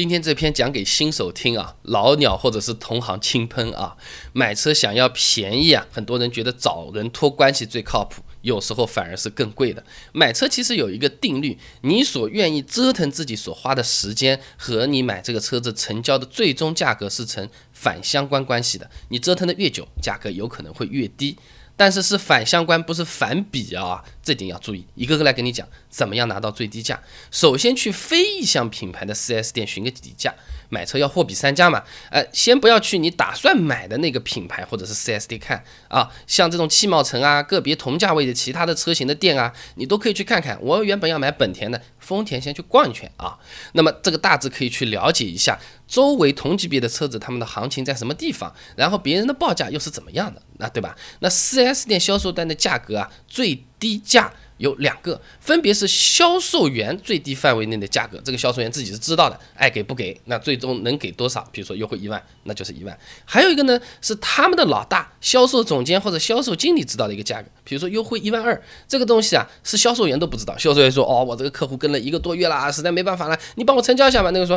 今天这篇讲给新手听啊，老鸟或者是同行轻喷啊。买车想要便宜啊，很多人觉得找人托关系最靠谱，有时候反而是更贵的。买车其实有一个定律，你所愿意折腾自己所花的时间和你买这个车子成交的最终价格是成反相关关系的。你折腾的越久，价格有可能会越低。但是是反相关，不是反比啊，这点要注意。一个个来跟你讲，怎么样拿到最低价。首先去非意向品牌的 4S 店寻个底价。买车要货比三家嘛，呃，先不要去你打算买的那个品牌或者是 4S 店看啊，像这种汽贸城啊，个别同价位的其他的车型的店啊，你都可以去看看。我原本要买本田的，丰田先去逛一圈啊。那么这个大致可以去了解一下周围同级别的车子他们的行情在什么地方，然后别人的报价又是怎么样的，那对吧？那 4S 店销售单的价格啊，最低价。有两个，分别是销售员最低范围内的价格，这个销售员自己是知道的，爱给不给，那最终能给多少？比如说优惠一万，那就是一万。还有一个呢，是他们的老大销售总监或者销售经理知道的一个价格，比如说优惠一万二，这个东西啊是销售员都不知道。销售员说，哦，我这个客户跟了一个多月了，实在没办法了，你帮我成交一下吧。那个说。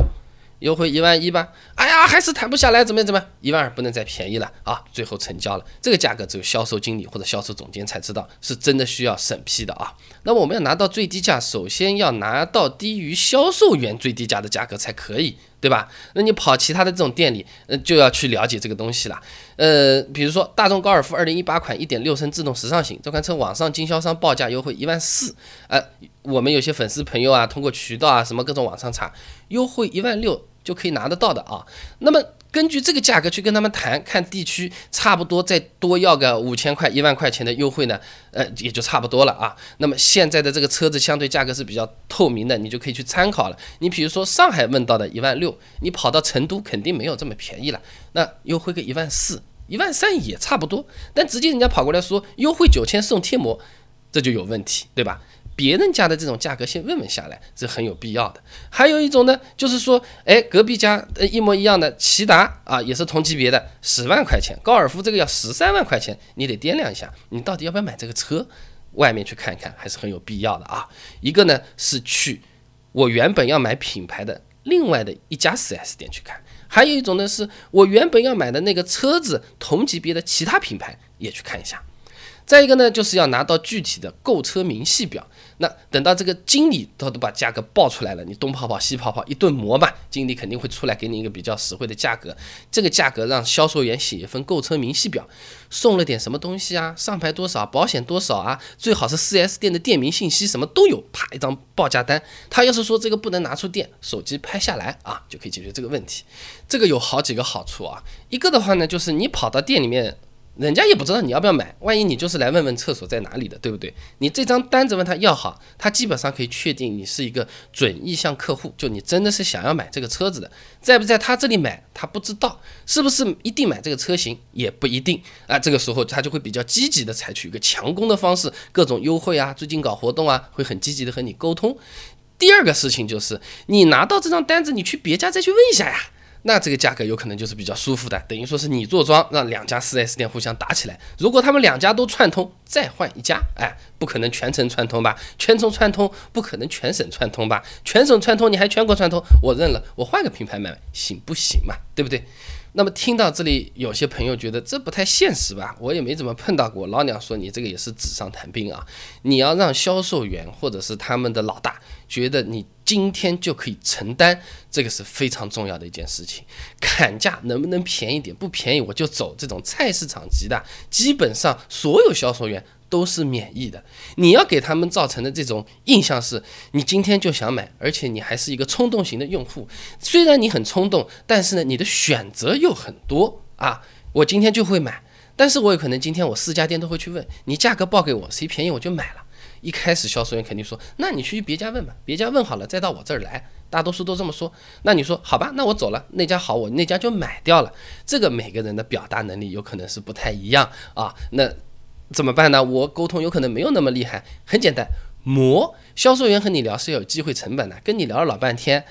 优惠一万一吧，哎呀，还是谈不下来，怎么样？怎么样？一万二不能再便宜了啊！最后成交了，这个价格只有销售经理或者销售总监才知道，是真的需要审批的啊。那我们要拿到最低价，首先要拿到低于销售员最低价的价格才可以，对吧？那你跑其他的这种店里，呃，就要去了解这个东西了。呃，比如说大众高尔夫二零一八款一点六升自动时尚型，这款车网上经销商报价优惠一万四，呃，我们有些粉丝朋友啊，通过渠道啊，什么各种网上查，优惠一万六。就可以拿得到的啊，那么根据这个价格去跟他们谈，看地区差不多再多要个五千块、一万块钱的优惠呢，呃，也就差不多了啊。那么现在的这个车子相对价格是比较透明的，你就可以去参考了。你比如说上海问到的一万六，你跑到成都肯定没有这么便宜了，那优惠个一万四、一万三也差不多。但直接人家跑过来说优惠九千送贴膜，这就有问题，对吧？别人家的这种价格先问问下来是很有必要的。还有一种呢，就是说，哎，隔壁家呃一模一样的骐达啊，也是同级别的，十万块钱，高尔夫这个要十三万块钱，你得掂量一下，你到底要不要买这个车？外面去看一看还是很有必要的啊。一个呢是去我原本要买品牌的另外的一家 4S 店去看，还有一种呢是我原本要买的那个车子同级别的其他品牌也去看一下。再一个呢，就是要拿到具体的购车明细表。那等到这个经理他都把价格报出来了，你东跑跑西跑跑一顿磨吧，经理肯定会出来给你一个比较实惠的价格。这个价格让销售员写一份购车明细表，送了点什么东西啊？上牌多少？保险多少啊？最好是 4S 店的店名信息什么都有，啪一张报价单。他要是说这个不能拿出店，手机拍下来啊，就可以解决这个问题。这个有好几个好处啊。一个的话呢，就是你跑到店里面。人家也不知道你要不要买，万一你就是来问问厕所在哪里的，对不对？你这张单子问他要好，他基本上可以确定你是一个准意向客户，就你真的是想要买这个车子的，在不在他这里买他不知道，是不是一定买这个车型也不一定啊。这个时候他就会比较积极的采取一个强攻的方式，各种优惠啊，最近搞活动啊，会很积极的和你沟通。第二个事情就是你拿到这张单子，你去别家再去问一下呀。那这个价格有可能就是比较舒服的，等于说是你坐庄，让两家 4S 店互相打起来。如果他们两家都串通，再换一家，哎，不可能全程串通吧？全程串通不可能全省串通吧？全省串通你还全国串通，我认了，我换个品牌买行不行嘛？对不对？那么听到这里，有些朋友觉得这不太现实吧？我也没怎么碰到过。老娘说你这个也是纸上谈兵啊！你要让销售员或者是他们的老大觉得你今天就可以承担，这个是非常重要的一件事情。砍价能不能便宜点？不便宜我就走。这种菜市场级的，基本上所有销售员。都是免疫的，你要给他们造成的这种印象是，你今天就想买，而且你还是一个冲动型的用户。虽然你很冲动，但是呢，你的选择又很多啊。我今天就会买，但是我有可能今天我四家店都会去问，你价格报给我，谁便宜我就买了。一开始销售员肯定说，那你去别家问吧，别家问好了再到我这儿来，大多数都这么说。那你说好吧，那我走了，那家好，我那家就买掉了。这个每个人的表达能力有可能是不太一样啊。那。怎么办呢？我沟通有可能没有那么厉害，很简单，磨。销售员和你聊是有机会成本的，跟你聊了老半天，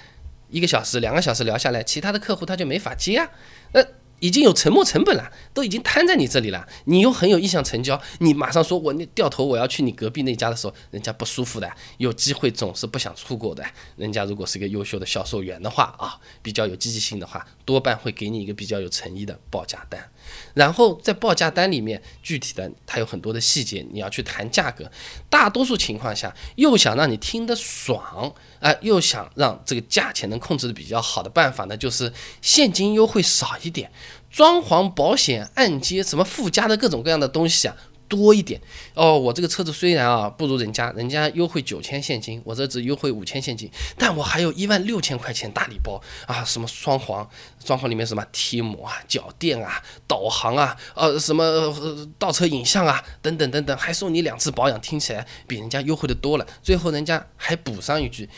一个小时、两个小时聊下来，其他的客户他就没法接啊。那已经有沉没成本了，都已经摊在你这里了，你又很有意向成交，你马上说我那掉头我要去你隔壁那家的时候，人家不舒服的，有机会总是不想错过的。人家如果是个优秀的销售员的话啊，比较有积极性的话，多半会给你一个比较有诚意的报价单。然后在报价单里面，具体的它有很多的细节，你要去谈价格。大多数情况下，又想让你听得爽啊，又想让这个价钱能控制的比较好的办法呢，就是现金优惠少一点，装潢、保险、按揭什么附加的各种各样的东西啊。多一点哦，我这个车子虽然啊不如人家，人家优惠九千现金，我这只优惠五千现金，但我还有一万六千块钱大礼包啊！什么双黄装潢里面什么贴膜啊、脚垫啊、导航啊、呃什么倒车影像啊等等等等，还送你两次保养，听起来比人家优惠的多了。最后人家还补上一句。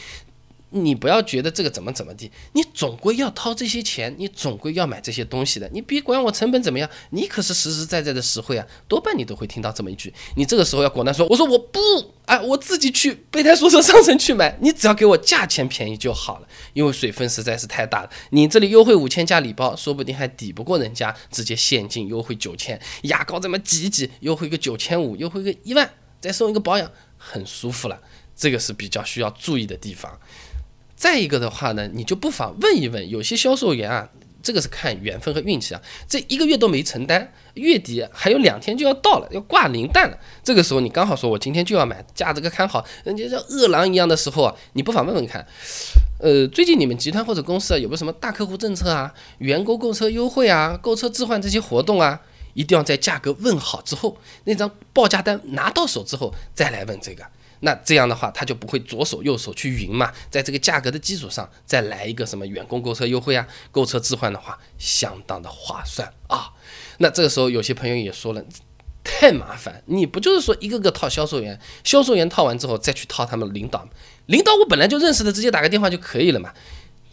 你不要觉得这个怎么怎么地，你总归要掏这些钱，你总归要买这些东西的。你别管我成本怎么样，你可是实实在在的实惠啊，多半你都会听到这么一句。你这个时候要果断说，我说我不，哎，我自己去备胎说车商城去买，你只要给我价钱便宜就好了，因为水分实在是太大了。你这里优惠五千加礼包，说不定还抵不过人家直接现金优惠九千，牙膏这么挤一挤，优惠个九千五，优惠个一万，再送一个保养，很舒服了。这个是比较需要注意的地方。再一个的话呢，你就不妨问一问，有些销售员啊，这个是看缘分和运气啊，这一个月都没成单，月底还有两天就要到了，要挂零蛋了。这个时候你刚好说，我今天就要买，价这个看好，人家像饿狼一样的时候啊，你不妨问问看，呃，最近你们集团或者公司啊，有没有什么大客户政策啊，员工购车优惠啊，购车置换这些活动啊？一定要在价格问好之后，那张报价单拿到手之后再来问这个。那这样的话，他就不会左手右手去匀嘛，在这个价格的基础上再来一个什么员工购车优惠啊，购车置换的话，相当的划算啊。那这个时候有些朋友也说了，太麻烦，你不就是说一个个套销售员，销售员套完之后再去套他们领导，领导我本来就认识的，直接打个电话就可以了嘛。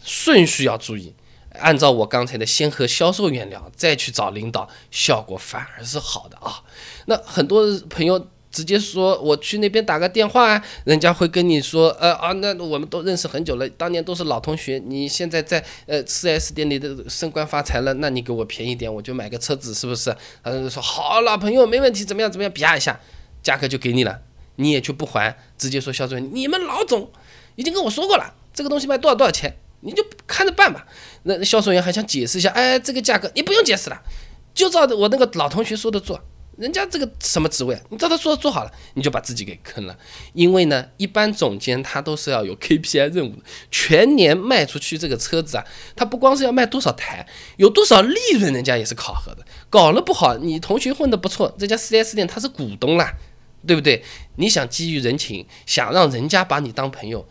顺序要注意，按照我刚才的，先和销售员聊，再去找领导，效果反而是好的啊。那很多朋友。直接说我去那边打个电话啊，人家会跟你说，呃啊，那我们都认识很久了，当年都是老同学，你现在在呃四 S 店里的升官发财了，那你给我便宜点，我就买个车子，是不是？他说好，老朋友没问题，怎么样怎么样，啪一下，价格就给你了，你也就不还，直接说销售员，你们老总已经跟我说过了，这个东西卖多少多少钱，你就看着办吧。那销售员还想解释一下，哎，这个价格你不用解释了，就照我那个老同学说的做。人家这个什么职位啊，你照他说做好了，你就把自己给坑了。因为呢，一般总监他都是要有 KPI 任务的，全年卖出去这个车子啊，他不光是要卖多少台，有多少利润，人家也是考核的。搞了不好，你同学混得不错，这家 4S 店他是股东啦，对不对？你想基于人情，想让人家把你当朋友，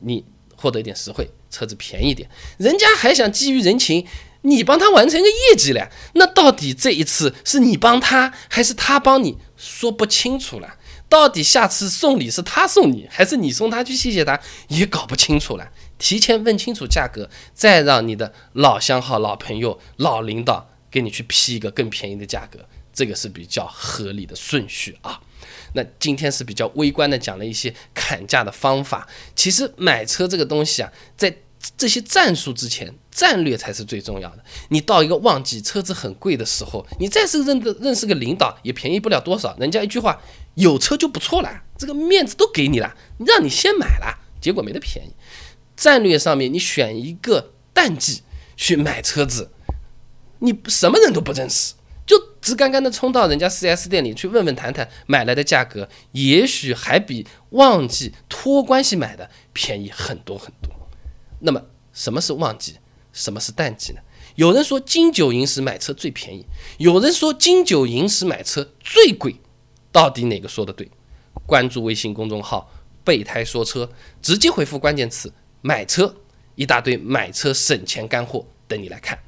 你获得一点实惠，车子便宜点，人家还想基于人情。你帮他完成一个业绩了，那到底这一次是你帮他还是他帮你？说不清楚了。到底下次送礼是他送你，还是你送他去谢谢他？也搞不清楚了。提前问清楚价格，再让你的老相好、老朋友、老领导给你去批一个更便宜的价格，这个是比较合理的顺序啊。那今天是比较微观的讲了一些砍价的方法。其实买车这个东西啊，在这些战术之前，战略才是最重要的。你到一个旺季，车子很贵的时候，你再是认的认识个领导，也便宜不了多少。人家一句话，有车就不错了，这个面子都给你了，让你先买了，结果没得便宜。战略上面，你选一个淡季去买车子，你什么人都不认识，就直干干的冲到人家 4S 店里去问问谈谈，买来的价格也许还比旺 季托关系买的便宜很多很多。那么什么是旺季，什么是淡季呢？有人说金九银十买车最便宜，有人说金九银十买车最贵，到底哪个说的对？关注微信公众号“备胎说车”，直接回复关键词“买车”，一大堆买车省钱干货等你来看。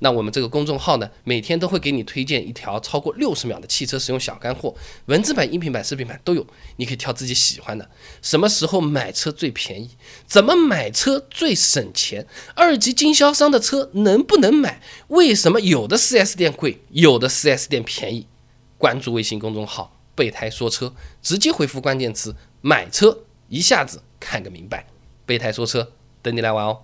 那我们这个公众号呢，每天都会给你推荐一条超过六十秒的汽车使用小干货，文字版、音频版、视频版都有，你可以挑自己喜欢的。什么时候买车最便宜？怎么买车最省钱？二级经销商的车能不能买？为什么有的 4S 店贵，有的 4S 店便宜？关注微信公众号“备胎说车”，直接回复关键词“买车”，一下子看个明白。备胎说车，等你来玩哦。